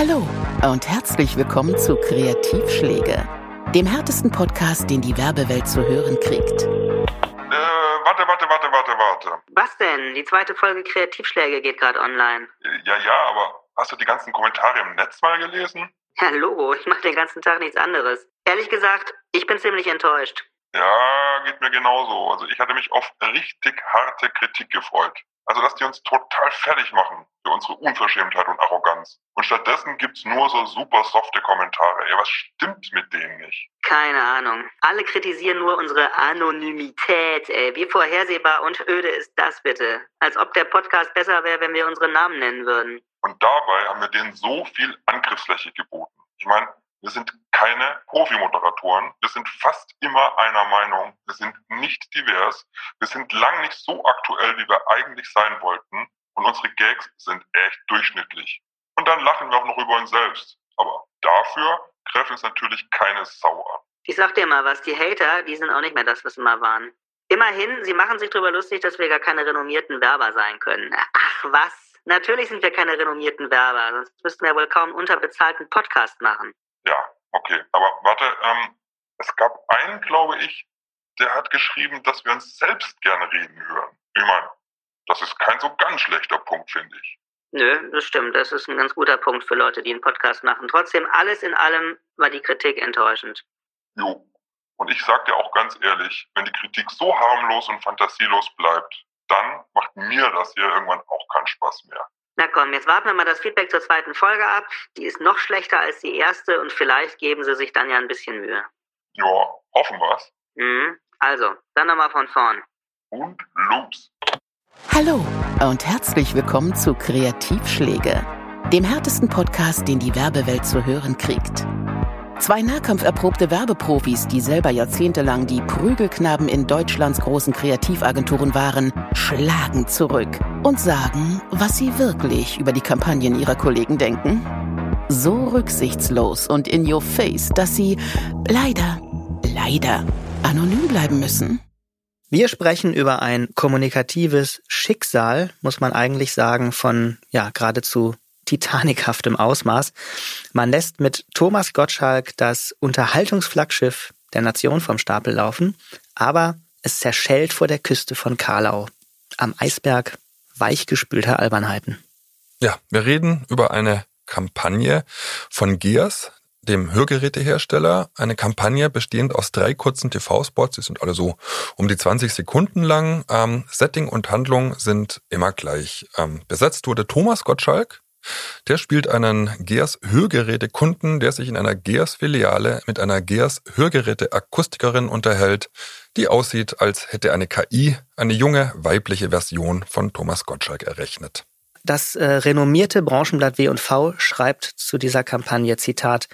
Hallo und herzlich willkommen zu Kreativschläge, dem härtesten Podcast, den die Werbewelt zu hören kriegt. Äh, warte, warte, warte, warte, warte. Was denn? Die zweite Folge Kreativschläge geht gerade online. Äh, Ja, ja, aber hast du die ganzen Kommentare im Netz mal gelesen? Ja, Logo, ich mache den ganzen Tag nichts anderes. Ehrlich gesagt, ich bin ziemlich enttäuscht. Ja, geht mir genauso. Also ich hatte mich auf richtig harte Kritik gefreut. Also, dass die uns total fertig machen für unsere Unverschämtheit und Arroganz. Und stattdessen gibt's nur so super softe Kommentare. Ey, was stimmt mit denen nicht? Keine Ahnung. Alle kritisieren nur unsere Anonymität, ey. Wie vorhersehbar und öde ist das bitte? Als ob der Podcast besser wäre, wenn wir unsere Namen nennen würden. Und dabei haben wir denen so viel Angriffsfläche geboten. Ich meine, wir sind keine Profi-Moderatoren. Wir sind fast immer einer Meinung. Wir sind nicht divers. Wir sind lang nicht so aktuell, wie wir eigentlich sein wollten. Und unsere Gags sind echt durchschnittlich. Und dann lachen wir auch noch über uns selbst. Aber dafür greift uns natürlich keine Sau an. Ich sag dir mal was, die Hater, die sind auch nicht mehr das, was sie mal waren. Immerhin, sie machen sich darüber lustig, dass wir gar keine renommierten Werber sein können. Ach was, natürlich sind wir keine renommierten Werber, sonst müssten wir wohl kaum einen unterbezahlten Podcast machen. Ja, okay. Aber warte, ähm, es gab einen, glaube ich, der hat geschrieben, dass wir uns selbst gerne reden hören. Ich meine, das ist kein so ganz schlechter Punkt, finde ich. Nö, das stimmt, das ist ein ganz guter Punkt für Leute, die einen Podcast machen. Trotzdem, alles in allem war die Kritik enttäuschend. Jo. Und ich sag dir auch ganz ehrlich, wenn die Kritik so harmlos und fantasielos bleibt, dann macht mir das hier irgendwann auch keinen Spaß mehr. Na komm, jetzt warten wir mal das Feedback zur zweiten Folge ab. Die ist noch schlechter als die erste und vielleicht geben sie sich dann ja ein bisschen Mühe. Ja, hoffen wir's. Mhm. Also, dann nochmal von vorn. Und Loops. Hallo und herzlich willkommen zu Kreativschläge, dem härtesten Podcast, den die Werbewelt zu hören kriegt. Zwei nahkampferprobte Werbeprofis, die selber jahrzehntelang die Prügelknaben in Deutschlands großen Kreativagenturen waren, schlagen zurück und sagen, was sie wirklich über die Kampagnen ihrer Kollegen denken. So rücksichtslos und in your face, dass sie leider, leider anonym bleiben müssen. Wir sprechen über ein kommunikatives Schicksal, muss man eigentlich sagen, von ja geradezu titanikhaftem Ausmaß. Man lässt mit Thomas Gottschalk das Unterhaltungsflaggschiff der Nation vom Stapel laufen, aber es zerschellt vor der Küste von Karlau, am Eisberg weichgespülter Albernheiten. Ja, wir reden über eine Kampagne von Gears, dem Hörgerätehersteller. Eine Kampagne bestehend aus drei kurzen TV-Spots. Die sind alle so um die 20 Sekunden lang. Ähm, Setting und Handlung sind immer gleich. Ähm, besetzt wurde Thomas Gottschalk. Der spielt einen Gears Hörgerätekunden, der sich in einer Gears Filiale mit einer Gears Hörgeräte Akustikerin unterhält, die aussieht, als hätte eine KI eine junge weibliche Version von Thomas Gottschalk errechnet. Das äh, renommierte Branchenblatt W&V schreibt zu dieser Kampagne, Zitat,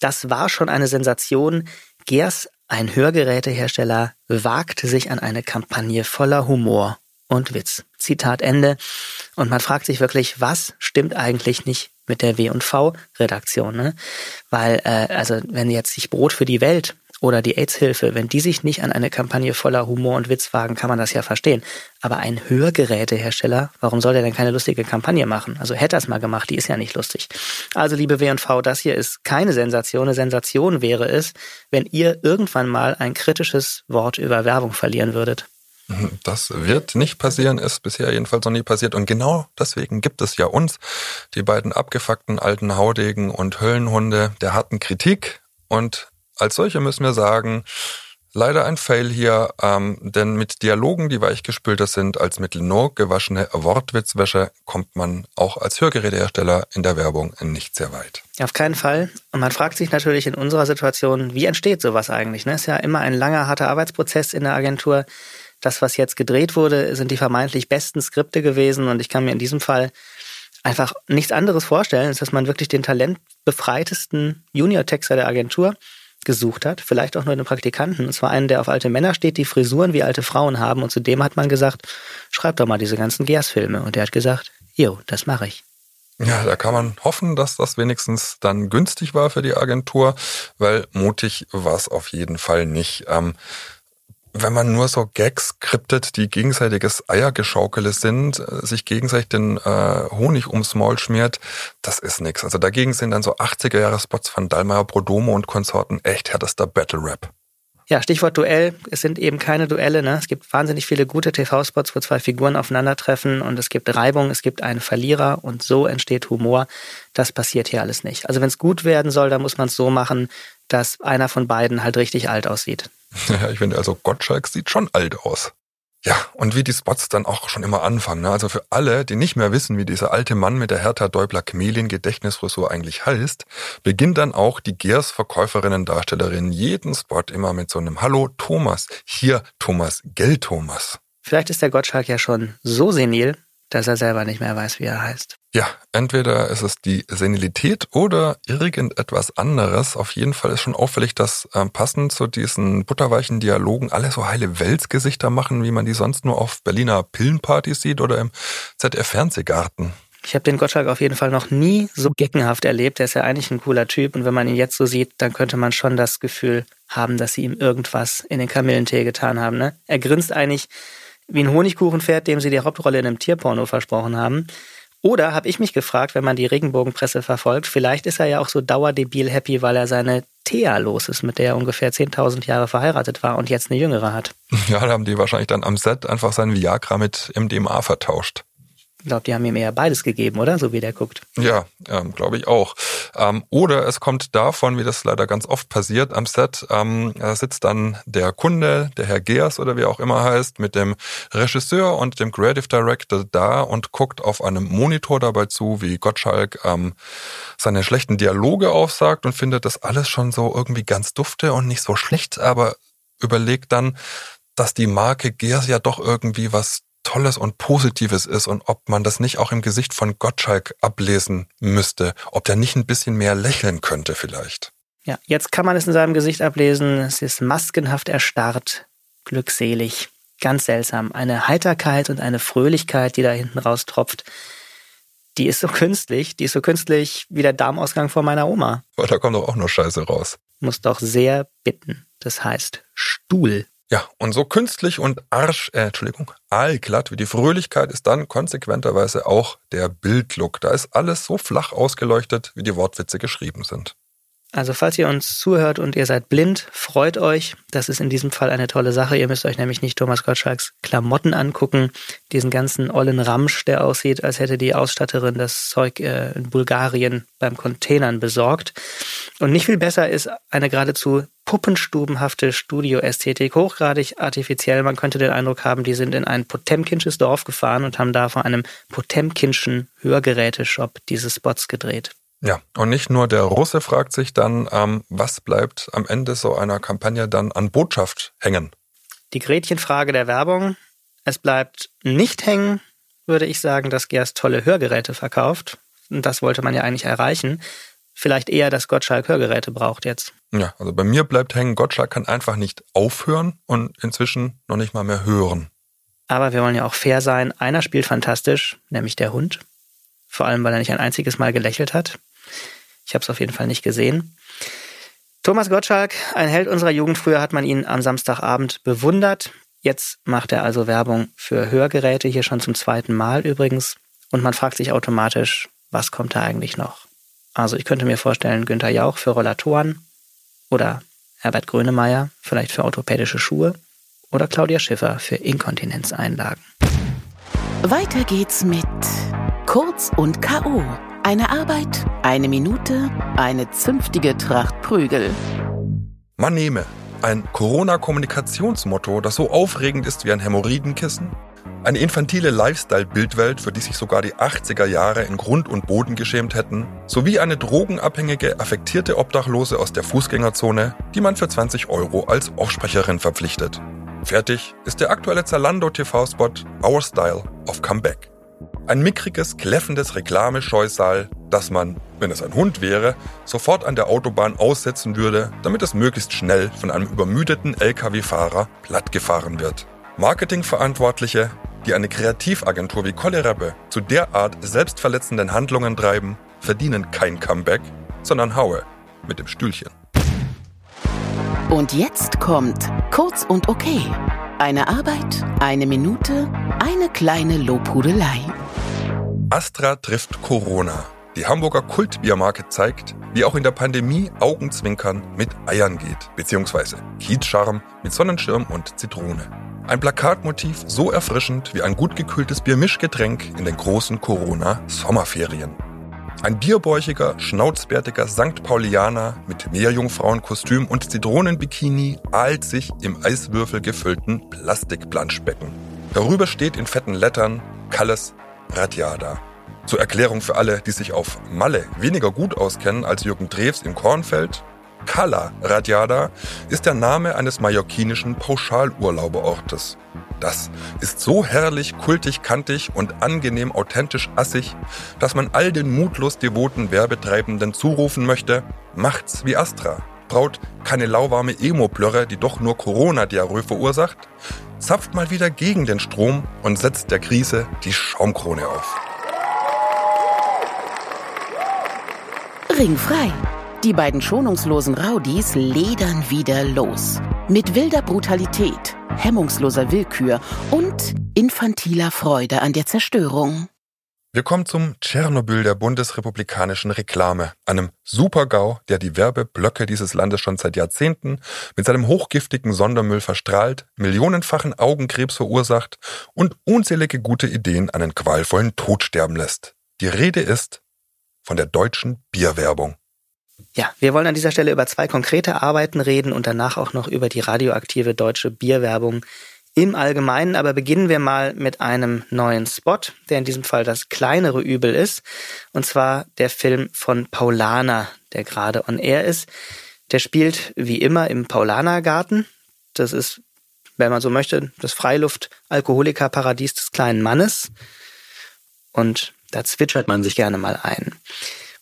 das war schon eine Sensation. Geers, ein Hörgerätehersteller, wagte sich an eine Kampagne voller Humor und Witz. Zitat Ende. Und man fragt sich wirklich, was stimmt eigentlich nicht mit der W&V-Redaktion? Ne? Weil, äh, also wenn jetzt sich Brot für die Welt oder die AIDS-Hilfe, wenn die sich nicht an eine Kampagne voller Humor und Witz wagen, kann man das ja verstehen. Aber ein Hörgerätehersteller, warum soll der denn keine lustige Kampagne machen? Also hätte er es mal gemacht, die ist ja nicht lustig. Also liebe W&V, das hier ist keine Sensation. Eine Sensation wäre es, wenn ihr irgendwann mal ein kritisches Wort über Werbung verlieren würdet. Das wird nicht passieren, ist bisher jedenfalls noch nie passiert. Und genau deswegen gibt es ja uns, die beiden abgefuckten alten Haudegen und Höllenhunde der harten Kritik. Und als solche müssen wir sagen, leider ein Fail hier, ähm, denn mit Dialogen, die weichgespülter sind als mit Lenore gewaschene Wortwitzwäsche, kommt man auch als Hörgerätehersteller in der Werbung nicht sehr weit. Auf keinen Fall. Und man fragt sich natürlich in unserer Situation, wie entsteht sowas eigentlich? Ne? Ist ja immer ein langer, harter Arbeitsprozess in der Agentur. Das, was jetzt gedreht wurde, sind die vermeintlich besten Skripte gewesen. Und ich kann mir in diesem Fall einfach nichts anderes vorstellen, als dass man wirklich den talentbefreitesten Junior-Texter der Agentur gesucht hat, vielleicht auch nur einen Praktikanten, und zwar einen, der auf alte Männer steht, die Frisuren wie alte Frauen haben. Und zudem hat man gesagt, schreib doch mal diese ganzen Gers-Filme. Und der hat gesagt, jo, das mache ich. Ja, da kann man hoffen, dass das wenigstens dann günstig war für die Agentur, weil mutig war es auf jeden Fall nicht. Ähm, wenn man nur so Gags skriptet, die gegenseitiges Eiergeschaukele sind, äh, sich gegenseitig den äh, Honig ums Maul schmiert, das ist nix. Also dagegen sind dann so 80er-Jahre-Spots von Dalmayer Prodomo und Konsorten echt härtester Battle-Rap. Ja, Stichwort Duell. Es sind eben keine Duelle. Ne? Es gibt wahnsinnig viele gute TV-Spots, wo zwei Figuren aufeinandertreffen und es gibt Reibung, es gibt einen Verlierer und so entsteht Humor. Das passiert hier alles nicht. Also wenn es gut werden soll, dann muss man es so machen, dass einer von beiden halt richtig alt aussieht. Ja, ich finde also Gottschalk sieht schon alt aus. Ja, und wie die Spots dann auch schon immer anfangen. Ne? Also für alle, die nicht mehr wissen, wie dieser alte Mann mit der Hertha Däubler Kmelin Gedächtnisfrisur eigentlich heißt, beginnt dann auch die Gears Verkäuferinnen Darstellerin jeden Spot immer mit so einem Hallo Thomas, hier Thomas, Gell Thomas. Vielleicht ist der Gottschalk ja schon so senil, dass er selber nicht mehr weiß, wie er heißt. Ja, entweder ist es die Senilität oder irgendetwas anderes. Auf jeden Fall ist schon auffällig, dass äh, passend zu diesen butterweichen Dialogen alle so heile Weltsgesichter machen, wie man die sonst nur auf Berliner Pillenpartys sieht oder im ZDF-Fernsehgarten. Ich habe den Gottschalk auf jeden Fall noch nie so geckenhaft erlebt. Er ist ja eigentlich ein cooler Typ und wenn man ihn jetzt so sieht, dann könnte man schon das Gefühl haben, dass sie ihm irgendwas in den Kamillentee getan haben. Ne? Er grinst eigentlich wie ein Honigkuchenpferd, dem sie die Hauptrolle in einem Tierporno versprochen haben. Oder habe ich mich gefragt, wenn man die Regenbogenpresse verfolgt, vielleicht ist er ja auch so dauerdebil happy, weil er seine Thea los ist, mit der er ungefähr 10.000 Jahre verheiratet war und jetzt eine jüngere hat. Ja, da haben die wahrscheinlich dann am Set einfach sein Viagra mit MDMA vertauscht. Ich glaube, die haben ihm eher beides gegeben, oder? So wie der guckt. Ja, ähm, glaube ich auch. Ähm, oder es kommt davon, wie das leider ganz oft passiert am Set, ähm, da sitzt dann der Kunde, der Herr Geers oder wie auch immer heißt, mit dem Regisseur und dem Creative Director da und guckt auf einem Monitor dabei zu, wie Gottschalk ähm, seine schlechten Dialoge aufsagt und findet das alles schon so irgendwie ganz dufte und nicht so schlecht, aber überlegt dann, dass die Marke Geers ja doch irgendwie was Tolles und Positives ist und ob man das nicht auch im Gesicht von Gottschalk ablesen müsste, ob der nicht ein bisschen mehr lächeln könnte vielleicht. Ja, jetzt kann man es in seinem Gesicht ablesen. Es ist maskenhaft erstarrt, glückselig, ganz seltsam. Eine Heiterkeit und eine Fröhlichkeit, die da hinten raustropft. Die ist so künstlich, die ist so künstlich wie der Darmausgang von meiner Oma. Aber da kommt doch auch nur Scheiße raus. Muss doch sehr bitten. Das heißt Stuhl. Ja, und so künstlich und arsch, äh, Entschuldigung, aalglatt wie die Fröhlichkeit ist dann konsequenterweise auch der Bildlook. Da ist alles so flach ausgeleuchtet, wie die Wortwitze geschrieben sind. Also falls ihr uns zuhört und ihr seid blind, freut euch. Das ist in diesem Fall eine tolle Sache. Ihr müsst euch nämlich nicht Thomas Gottschalks Klamotten angucken, diesen ganzen ollen Ramsch, der aussieht, als hätte die Ausstatterin das Zeug äh, in Bulgarien beim Containern besorgt. Und nicht viel besser ist eine geradezu puppenstubenhafte Studioästhetik, hochgradig artifiziell. Man könnte den Eindruck haben, die sind in ein Potemkinsches Dorf gefahren und haben da vor einem Potemkinschen Hörgeräteshop diese Spots gedreht. Ja, und nicht nur der Russe fragt sich dann, ähm, was bleibt am Ende so einer Kampagne dann an Botschaft hängen? Die Gretchenfrage der Werbung. Es bleibt nicht hängen, würde ich sagen, dass Gerst tolle Hörgeräte verkauft. Und das wollte man ja eigentlich erreichen. Vielleicht eher, dass Gottschalk Hörgeräte braucht jetzt. Ja, also bei mir bleibt hängen, Gottschalk kann einfach nicht aufhören und inzwischen noch nicht mal mehr hören. Aber wir wollen ja auch fair sein. Einer spielt fantastisch, nämlich der Hund. Vor allem, weil er nicht ein einziges Mal gelächelt hat. Ich habe es auf jeden Fall nicht gesehen. Thomas Gottschalk, ein Held unserer Jugend. Früher hat man ihn am Samstagabend bewundert. Jetzt macht er also Werbung für Hörgeräte, hier schon zum zweiten Mal übrigens. Und man fragt sich automatisch, was kommt da eigentlich noch? Also ich könnte mir vorstellen, Günther Jauch für Rollatoren oder Herbert Grönemeyer vielleicht für orthopädische Schuhe oder Claudia Schiffer für Inkontinenzeinlagen. Weiter geht's mit Kurz und K.O. Eine Arbeit, eine Minute, eine zünftige Tracht Prügel. Man nehme ein Corona-Kommunikationsmotto, das so aufregend ist wie ein Hämorrhoidenkissen, eine infantile Lifestyle-Bildwelt, für die sich sogar die 80er Jahre in Grund und Boden geschämt hätten, sowie eine drogenabhängige, affektierte Obdachlose aus der Fußgängerzone, die man für 20 Euro als Aufsprecherin verpflichtet. Fertig ist der aktuelle Zalando-TV-Spot Our Style of Comeback. Ein mickriges, kläffendes Reklamescheusal, das man, wenn es ein Hund wäre, sofort an der Autobahn aussetzen würde, damit es möglichst schnell von einem übermüdeten Lkw-Fahrer plattgefahren wird. Marketingverantwortliche, die eine Kreativagentur wie Kollerebbe zu derart selbstverletzenden Handlungen treiben, verdienen kein Comeback, sondern Haue mit dem Stühlchen. Und jetzt kommt Kurz und Okay. Eine Arbeit, eine Minute, eine kleine Lobhudelei. Astra trifft Corona. Die Hamburger Kultbiermarke zeigt, wie auch in der Pandemie Augenzwinkern mit Eiern geht, beziehungsweise Kiezscharm mit Sonnenschirm und Zitrone. Ein Plakatmotiv so erfrischend wie ein gut gekühltes Biermischgetränk in den großen Corona-Sommerferien. Ein bierbäuchiger, schnauzbärtiger St. Paulianer mit Meerjungfrauenkostüm und Zitronenbikini ahlt sich im Eiswürfel gefüllten Plastikplanschbecken. Darüber steht in fetten Lettern Kalles Radiada. Zur Erklärung für alle, die sich auf Malle weniger gut auskennen als Jürgen Drews im Kornfeld. Cala Radiada ist der Name eines mallorquinischen Pauschalurlauberortes. Das ist so herrlich, kultig, kantig und angenehm authentisch assig, dass man all den mutlos devoten Werbetreibenden zurufen möchte, macht's wie Astra. Braut keine lauwarme Emo-Plörre, die doch nur Corona-Diarrhoe verursacht, zapft mal wieder gegen den Strom und setzt der Krise die Schaumkrone auf. Ringfrei. Die beiden schonungslosen Rowdies ledern wieder los. Mit wilder Brutalität, hemmungsloser Willkür und infantiler Freude an der Zerstörung. Wir kommen zum Tschernobyl der bundesrepublikanischen Reklame, einem Supergau, der die Werbeblöcke dieses Landes schon seit Jahrzehnten mit seinem hochgiftigen Sondermüll verstrahlt, millionenfachen Augenkrebs verursacht und unzählige gute Ideen einen qualvollen Tod sterben lässt. Die Rede ist von der deutschen Bierwerbung. Ja, wir wollen an dieser Stelle über zwei konkrete Arbeiten reden und danach auch noch über die radioaktive deutsche Bierwerbung im Allgemeinen. Aber beginnen wir mal mit einem neuen Spot, der in diesem Fall das kleinere Übel ist. Und zwar der Film von Paulana, der gerade on air ist. Der spielt wie immer im Paulanergarten. Das ist, wenn man so möchte, das Freiluft-Alkoholiker-Paradies des kleinen Mannes. Und da zwitschert man sich gerne mal ein.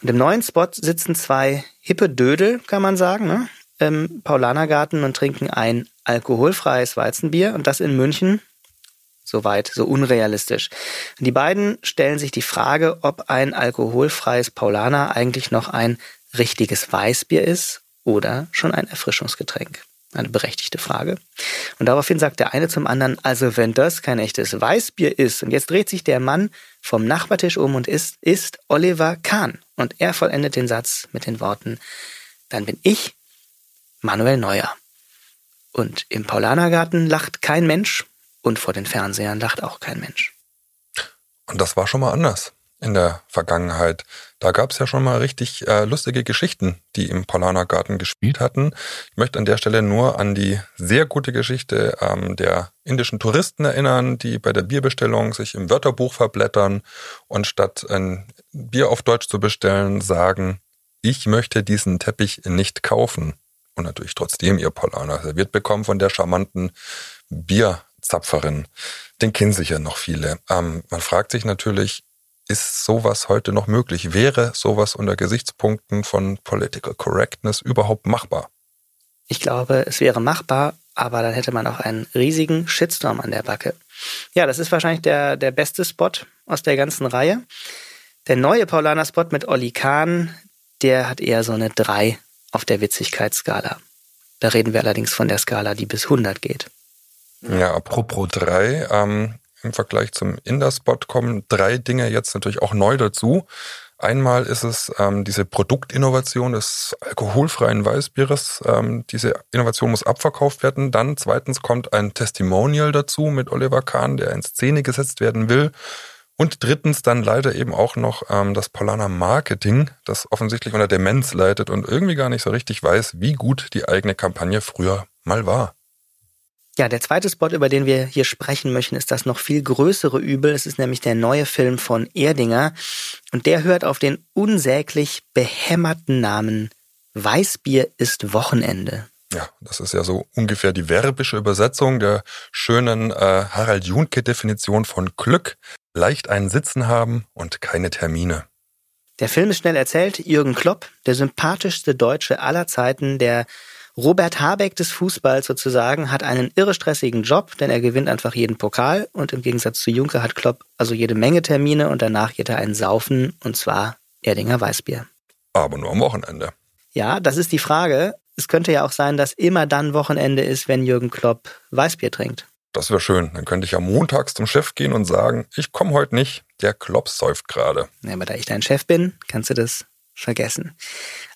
Und im neuen Spot sitzen zwei hippe Dödel, kann man sagen, ne? Im Paulanergarten und trinken ein alkoholfreies Weizenbier und das in München. Soweit, so unrealistisch. Die beiden stellen sich die Frage, ob ein alkoholfreies Paulaner eigentlich noch ein richtiges Weißbier ist oder schon ein Erfrischungsgetränk. Eine berechtigte Frage. Und daraufhin sagt der eine zum anderen, also wenn das kein echtes Weißbier ist, und jetzt dreht sich der Mann vom Nachbartisch um und ist, ist Oliver Kahn. Und er vollendet den Satz mit den Worten, dann bin ich Manuel Neuer. Und im Paulanergarten lacht kein Mensch und vor den Fernsehern lacht auch kein Mensch. Und das war schon mal anders in der Vergangenheit. Da gab es ja schon mal richtig äh, lustige Geschichten, die im Paulanergarten gespielt hatten. Ich möchte an der Stelle nur an die sehr gute Geschichte ähm, der indischen Touristen erinnern, die bei der Bierbestellung sich im Wörterbuch verblättern und statt ein Bier auf Deutsch zu bestellen, sagen, ich möchte diesen Teppich nicht kaufen. Und natürlich trotzdem ihr Paulaner serviert bekommen von der charmanten Bierzapferin. Den kennen sicher noch viele. Ähm, man fragt sich natürlich, ist sowas heute noch möglich? Wäre sowas unter Gesichtspunkten von Political Correctness überhaupt machbar? Ich glaube, es wäre machbar, aber dann hätte man auch einen riesigen Shitstorm an der Backe. Ja, das ist wahrscheinlich der, der beste Spot aus der ganzen Reihe. Der neue Paulaner-Spot mit Olli Kahn, der hat eher so eine 3 auf der Witzigkeitsskala. Da reden wir allerdings von der Skala, die bis 100 geht. Ja, apropos 3, ähm, im Vergleich zum Inderspot kommen drei Dinge jetzt natürlich auch neu dazu. Einmal ist es ähm, diese Produktinnovation des alkoholfreien Weißbieres. Ähm, diese Innovation muss abverkauft werden. Dann zweitens kommt ein Testimonial dazu mit Oliver Kahn, der in Szene gesetzt werden will. Und drittens dann leider eben auch noch ähm, das Polana Marketing, das offensichtlich unter Demenz leidet und irgendwie gar nicht so richtig weiß, wie gut die eigene Kampagne früher mal war. Ja, der zweite Spot, über den wir hier sprechen möchten, ist das noch viel größere Übel. Es ist nämlich der neue Film von Erdinger und der hört auf den unsäglich behämmerten Namen Weißbier ist Wochenende. Ja, das ist ja so ungefähr die verbische Übersetzung der schönen äh, Harald Junke-Definition von Glück. Leicht einen Sitzen haben und keine Termine. Der Film ist schnell erzählt. Jürgen Klopp, der sympathischste Deutsche aller Zeiten, der Robert Habeck des Fußballs sozusagen hat einen irre stressigen Job, denn er gewinnt einfach jeden Pokal und im Gegensatz zu Juncker hat Klopp also jede Menge Termine und danach geht er einen Saufen und zwar Erdinger Weißbier. Aber nur am Wochenende. Ja, das ist die Frage. es könnte ja auch sein, dass immer dann Wochenende ist, wenn Jürgen Klopp Weißbier trinkt. Das wäre schön. Dann könnte ich ja montags zum Chef gehen und sagen, ich komme heute nicht, der Klopp säuft gerade. Ja, aber da ich dein Chef bin, kannst du das vergessen.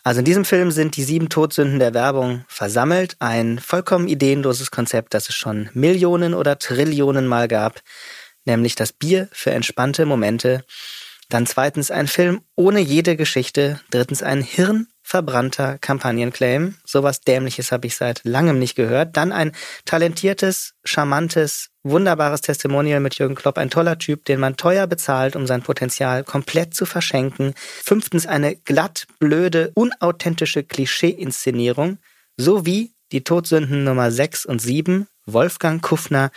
Also in diesem Film sind die sieben Todsünden der Werbung versammelt. Ein vollkommen ideenloses Konzept, das es schon Millionen oder Trillionen Mal gab. Nämlich das Bier für entspannte Momente. Dann zweitens ein Film ohne jede Geschichte. Drittens ein Hirn verbrannter Kampagnenclaim. Sowas Dämliches habe ich seit langem nicht gehört. Dann ein talentiertes, charmantes, wunderbares Testimonial mit Jürgen Klopp. Ein toller Typ, den man teuer bezahlt, um sein Potenzial komplett zu verschenken. Fünftens eine glatt, blöde, unauthentische Klischee-Inszenierung. Sowie die Todsünden Nummer 6 und 7, Wolfgang Kuffner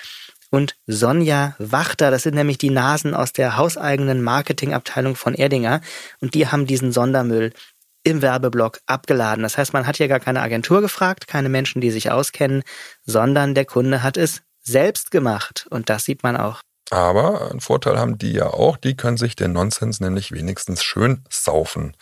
und Sonja Wachter. Das sind nämlich die Nasen aus der hauseigenen Marketingabteilung von Erdinger. Und die haben diesen Sondermüll im Werbeblock abgeladen. Das heißt, man hat hier gar keine Agentur gefragt, keine Menschen, die sich auskennen, sondern der Kunde hat es selbst gemacht. Und das sieht man auch. Aber einen Vorteil haben die ja auch, die können sich den Nonsens nämlich wenigstens schön saufen.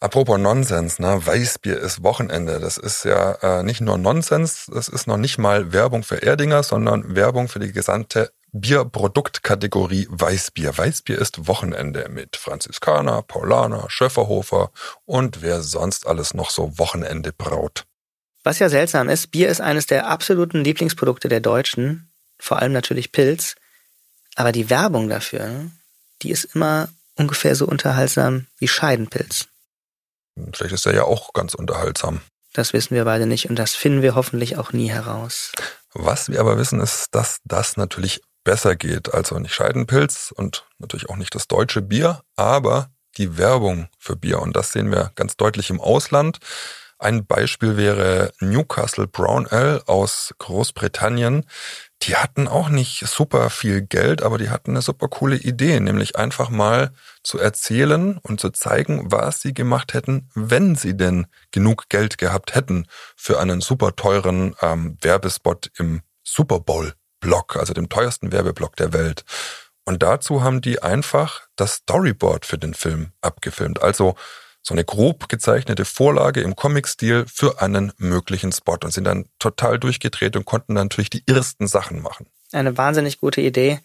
Apropos Nonsens, ne? Weißbier ist Wochenende. Das ist ja äh, nicht nur Nonsens, das ist noch nicht mal Werbung für Erdinger, sondern Werbung für die gesamte Bierproduktkategorie Weißbier. Weißbier ist Wochenende mit Franziskaner, Paulaner, Schöfferhofer und wer sonst alles noch so Wochenende braut. Was ja seltsam ist, Bier ist eines der absoluten Lieblingsprodukte der Deutschen, vor allem natürlich Pilz, aber die Werbung dafür, die ist immer ungefähr so unterhaltsam wie Scheidenpilz. Vielleicht ist er ja auch ganz unterhaltsam. Das wissen wir beide nicht und das finden wir hoffentlich auch nie heraus. Was wir aber wissen, ist, dass das natürlich besser geht. Also nicht Scheidenpilz und natürlich auch nicht das deutsche Bier, aber die Werbung für Bier. Und das sehen wir ganz deutlich im Ausland. Ein Beispiel wäre Newcastle Brown Ale aus Großbritannien. Die hatten auch nicht super viel Geld, aber die hatten eine super coole Idee, nämlich einfach mal zu erzählen und zu zeigen, was sie gemacht hätten, wenn sie denn genug Geld gehabt hätten für einen super teuren ähm, Werbespot im Super Bowl. Block, also dem teuersten Werbeblock der Welt. Und dazu haben die einfach das Storyboard für den Film abgefilmt. Also so eine grob gezeichnete Vorlage im Comic-Stil für einen möglichen Spot und sind dann total durchgedreht und konnten dann natürlich die ersten Sachen machen. Eine wahnsinnig gute Idee.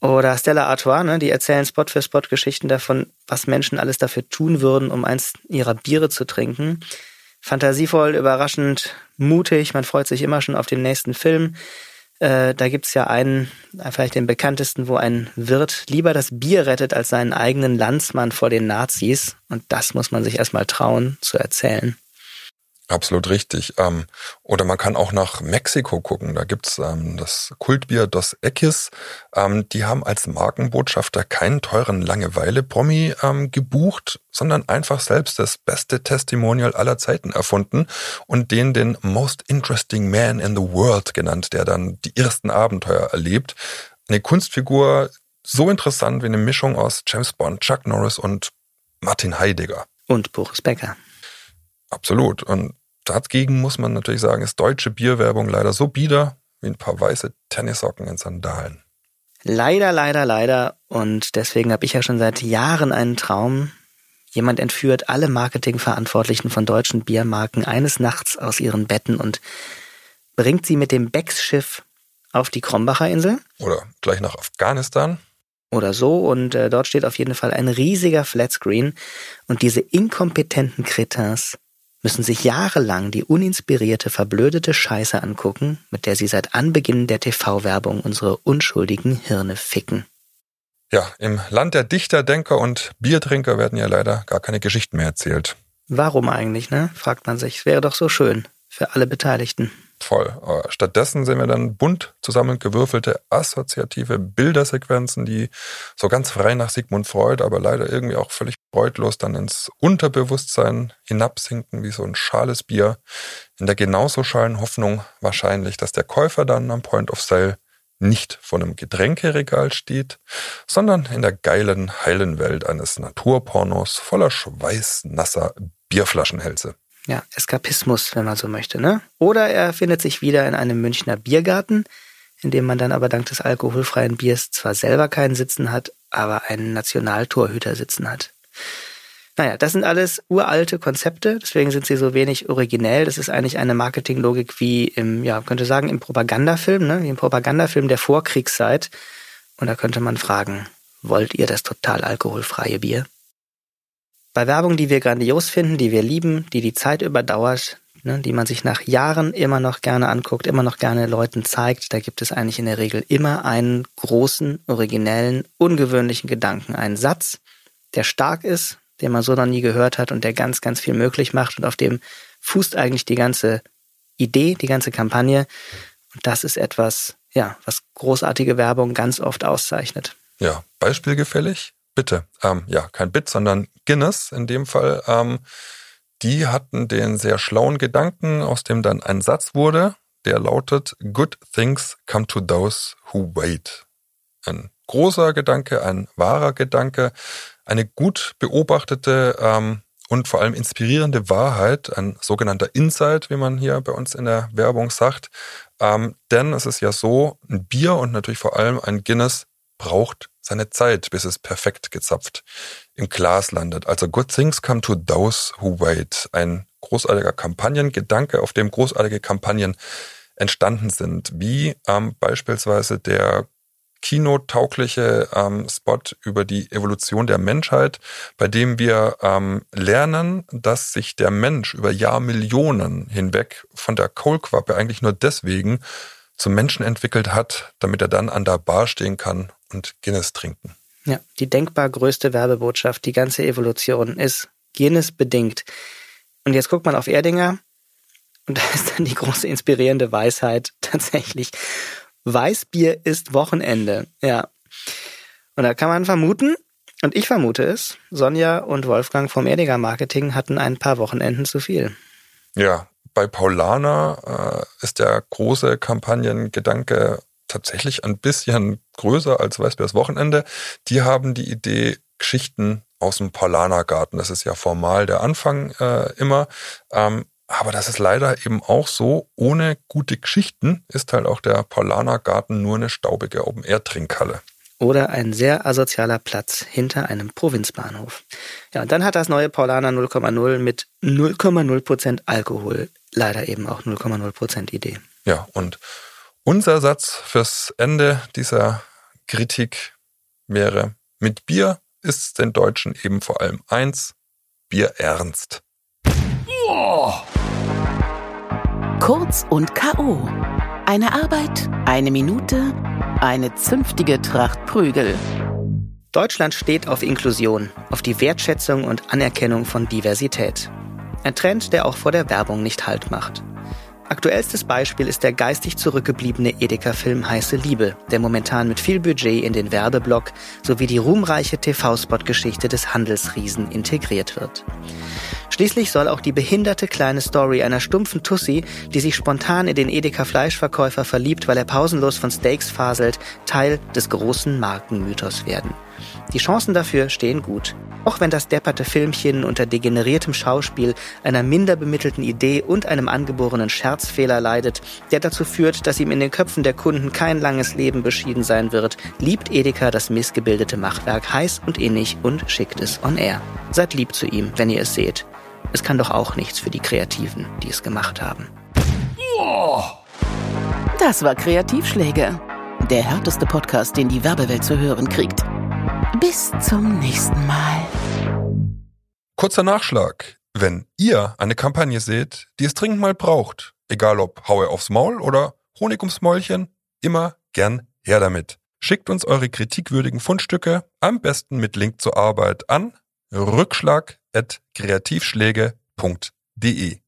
Oder Stella Artois, ne, die erzählen Spot für Spot Geschichten davon, was Menschen alles dafür tun würden, um eins ihrer Biere zu trinken. Fantasievoll, überraschend, mutig, man freut sich immer schon auf den nächsten Film. Äh, da gibt's ja einen, vielleicht den bekanntesten, wo ein Wirt lieber das Bier rettet als seinen eigenen Landsmann vor den Nazis. Und das muss man sich erstmal trauen zu erzählen. Absolut richtig. Ähm, oder man kann auch nach Mexiko gucken. Da gibt's ähm, das Kultbier Dos Equis. Ähm, die haben als Markenbotschafter keinen teuren Langeweile-Promi ähm, gebucht, sondern einfach selbst das beste Testimonial aller Zeiten erfunden und den den Most Interesting Man in the World genannt, der dann die ersten Abenteuer erlebt. Eine Kunstfigur so interessant wie eine Mischung aus James Bond, Chuck Norris und Martin Heidegger. Und Boris Becker. Absolut. Und dagegen muss man natürlich sagen, ist deutsche Bierwerbung leider so bieder wie ein paar weiße Tennissocken in Sandalen. Leider, leider, leider. Und deswegen habe ich ja schon seit Jahren einen Traum. Jemand entführt alle Marketingverantwortlichen von deutschen Biermarken eines Nachts aus ihren Betten und bringt sie mit dem Becks-Schiff auf die Krombacher Insel. Oder gleich nach Afghanistan. Oder so. Und äh, dort steht auf jeden Fall ein riesiger Flatscreen. Und diese inkompetenten Kretins müssen sich jahrelang die uninspirierte, verblödete Scheiße angucken, mit der sie seit Anbeginn der TV-Werbung unsere unschuldigen Hirne ficken. Ja, im Land der Dichter, Denker und Biertrinker werden ja leider gar keine Geschichten mehr erzählt. Warum eigentlich, ne? fragt man sich. Es wäre doch so schön für alle Beteiligten. Voll. Stattdessen sehen wir dann bunt zusammengewürfelte assoziative Bildersequenzen, die so ganz frei nach Sigmund Freud, aber leider irgendwie auch völlig freudlos dann ins Unterbewusstsein hinabsinken wie so ein schales Bier, in der genauso schalen Hoffnung wahrscheinlich, dass der Käufer dann am Point of Sale nicht vor einem Getränkeregal steht, sondern in der geilen, heilen Welt eines Naturpornos voller schweißnasser Bierflaschenhälse ja, Eskapismus, wenn man so möchte, ne? Oder er findet sich wieder in einem Münchner Biergarten, in dem man dann aber dank des alkoholfreien Biers zwar selber keinen Sitzen hat, aber einen Nationaltorhüter sitzen hat. Naja, das sind alles uralte Konzepte, deswegen sind sie so wenig originell. Das ist eigentlich eine Marketinglogik wie im, ja, könnte sagen, im Propagandafilm, ne? wie im Propagandafilm der Vorkriegszeit. Und da könnte man fragen, wollt ihr das total alkoholfreie Bier? Bei Werbung, die wir grandios finden, die wir lieben, die die Zeit überdauert, ne, die man sich nach Jahren immer noch gerne anguckt, immer noch gerne Leuten zeigt, da gibt es eigentlich in der Regel immer einen großen, originellen, ungewöhnlichen Gedanken, einen Satz, der stark ist, den man so noch nie gehört hat und der ganz, ganz viel möglich macht und auf dem fußt eigentlich die ganze Idee, die ganze Kampagne. Und das ist etwas, ja, was großartige Werbung ganz oft auszeichnet. Ja, beispielgefällig? Bitte. Ähm, ja, kein Bit, sondern Guinness in dem Fall. Ähm, die hatten den sehr schlauen Gedanken, aus dem dann ein Satz wurde, der lautet, Good things come to those who wait. Ein großer Gedanke, ein wahrer Gedanke, eine gut beobachtete ähm, und vor allem inspirierende Wahrheit, ein sogenannter Insight, wie man hier bei uns in der Werbung sagt. Ähm, denn es ist ja so, ein Bier und natürlich vor allem ein Guinness braucht seine Zeit, bis es perfekt gezapft im Glas landet. Also good things come to those who wait. Ein großartiger Kampagnengedanke, auf dem großartige Kampagnen entstanden sind, wie ähm, beispielsweise der kinotaugliche ähm, Spot über die Evolution der Menschheit, bei dem wir ähm, lernen, dass sich der Mensch über Jahrmillionen hinweg von der Kohlquappe eigentlich nur deswegen zum Menschen entwickelt hat, damit er dann an der Bar stehen kann und Guinness trinken. Ja, die denkbar größte Werbebotschaft, die ganze Evolution ist Guinness bedingt. Und jetzt guckt man auf Erdinger und da ist dann die große inspirierende Weisheit tatsächlich. Weißbier ist Wochenende. Ja. Und da kann man vermuten, und ich vermute es, Sonja und Wolfgang vom Erdinger Marketing hatten ein paar Wochenenden zu viel. Ja, bei Paulana äh, ist der große Kampagnengedanke tatsächlich ein bisschen größer als Weißbiers Wochenende. Die haben die Idee, Geschichten aus dem Paulanergarten. Das ist ja formal der Anfang äh, immer. Ähm, aber das ist leider eben auch so, ohne gute Geschichten ist halt auch der Paulanergarten nur eine staubige Open-Air-Trinkhalle. Oder ein sehr asozialer Platz hinter einem Provinzbahnhof. Ja, und dann hat das neue Paulaner 0,0 mit 0,0% Alkohol leider eben auch 0,0% Idee. Ja, und unser Satz fürs Ende dieser Kritik wäre, mit Bier ist es den Deutschen eben vor allem eins, Bier ernst. Oh. Kurz und K.O. Eine Arbeit, eine Minute, eine zünftige Tracht Prügel. Deutschland steht auf Inklusion, auf die Wertschätzung und Anerkennung von Diversität. Ein Trend, der auch vor der Werbung nicht Halt macht. Aktuellstes Beispiel ist der geistig zurückgebliebene Edeka-Film Heiße Liebe, der momentan mit viel Budget in den Werbeblock sowie die ruhmreiche TV-Spot-Geschichte des Handelsriesen integriert wird. Schließlich soll auch die behinderte kleine Story einer stumpfen Tussi, die sich spontan in den Edeka-Fleischverkäufer verliebt, weil er pausenlos von Steaks faselt, Teil des großen Markenmythos werden. Die Chancen dafür stehen gut. Auch wenn das depperte Filmchen unter degeneriertem Schauspiel, einer minder bemittelten Idee und einem angeborenen Scherzfehler leidet, der dazu führt, dass ihm in den Köpfen der Kunden kein langes Leben beschieden sein wird, liebt Edeka das missgebildete Machwerk heiß und innig und schickt es on air. Seid lieb zu ihm, wenn ihr es seht. Es kann doch auch nichts für die Kreativen, die es gemacht haben. Das war Kreativschläge. Der härteste Podcast, den die Werbewelt zu hören kriegt. Bis zum nächsten Mal. Kurzer Nachschlag. Wenn ihr eine Kampagne seht, die es dringend mal braucht, egal ob Haue aufs Maul oder Honig ums Mäulchen, immer gern her damit. Schickt uns eure kritikwürdigen Fundstücke, am besten mit Link zur Arbeit an rückschlag.kreativschläge.de.